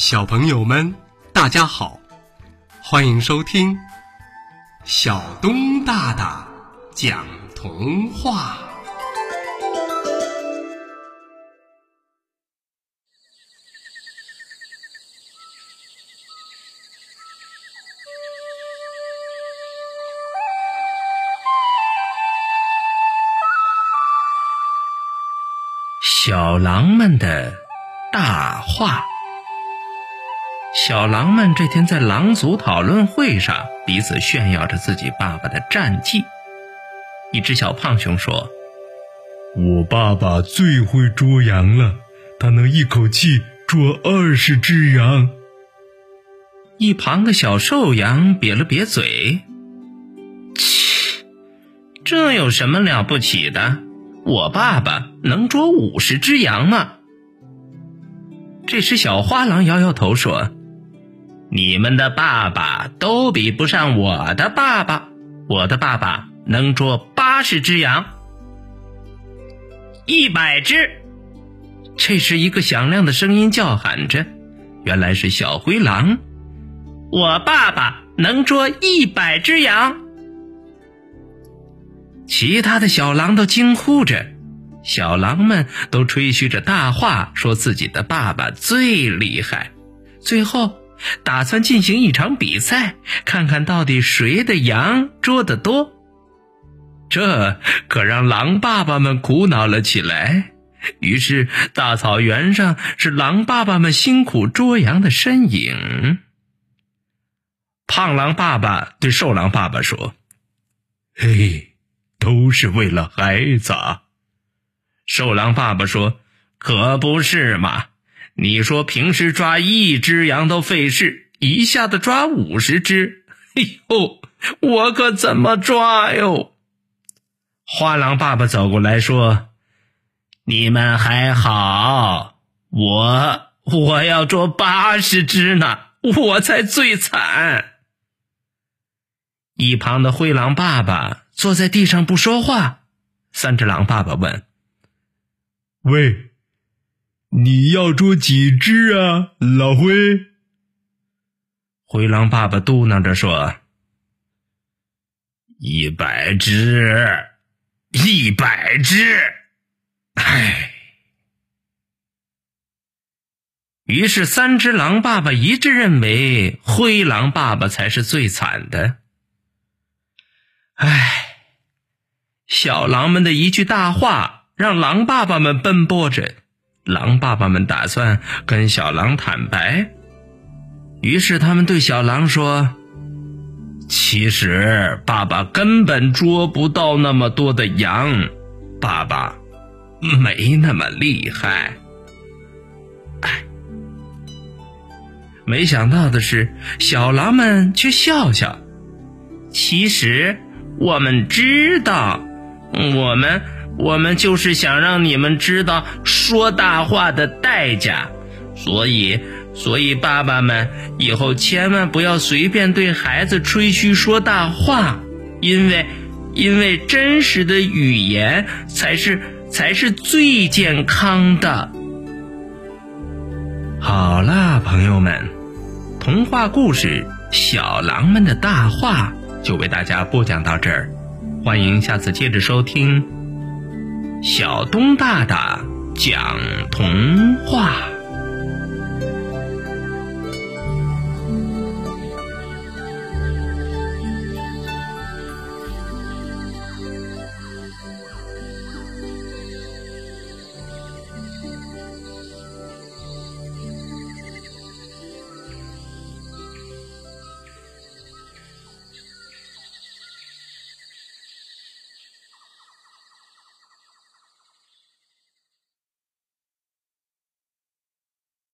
小朋友们，大家好，欢迎收听小东大大讲童话。小狼们的大话。小狼们这天在狼族讨论会上，彼此炫耀着自己爸爸的战绩。一只小胖熊说：“我爸爸最会捉羊了，他能一口气捉二十只羊。”一旁的小瘦羊瘪了瘪嘴：“切，这有什么了不起的？我爸爸能捉五十只羊吗？”这时，小花狼摇摇头说。你们的爸爸都比不上我的爸爸，我的爸爸能捉八十只羊，一百只。这时，一个响亮的声音叫喊着，原来是小灰狼。我爸爸能捉一百只羊。其他的小狼都惊呼着，小狼们都吹嘘着大话，说自己的爸爸最厉害。最后。打算进行一场比赛，看看到底谁的羊捉得多。这可让狼爸爸们苦恼了起来。于是，大草原上是狼爸爸们辛苦捉羊的身影。胖狼爸爸对瘦狼爸爸说：“嘿，都是为了孩子。”瘦狼爸爸说：“可不是嘛。”你说平时抓一只羊都费事，一下子抓五十只，哎呦，我可怎么抓哟？花狼爸爸走过来说：“你们还好，我我要捉八十只呢，我才最惨。”一旁的灰狼爸爸坐在地上不说话。三只狼爸爸问：“喂？”你要捉几只啊，老灰？灰狼爸爸嘟囔着说：“一百只，一百只。”唉。于是三只狼爸爸一致认为灰狼爸爸才是最惨的。唉，小狼们的一句大话，让狼爸爸们奔波着。狼爸爸们打算跟小狼坦白，于是他们对小狼说：“其实爸爸根本捉不到那么多的羊，爸爸没那么厉害。”，没想到的是，小狼们却笑笑。其实我们知道，我们。我们就是想让你们知道说大话的代价，所以，所以爸爸们以后千万不要随便对孩子吹嘘说大话，因为，因为真实的语言才是才是最健康的。好啦，朋友们，童话故事《小狼们的大话》就为大家播讲到这儿，欢迎下次接着收听。小东大大讲童话。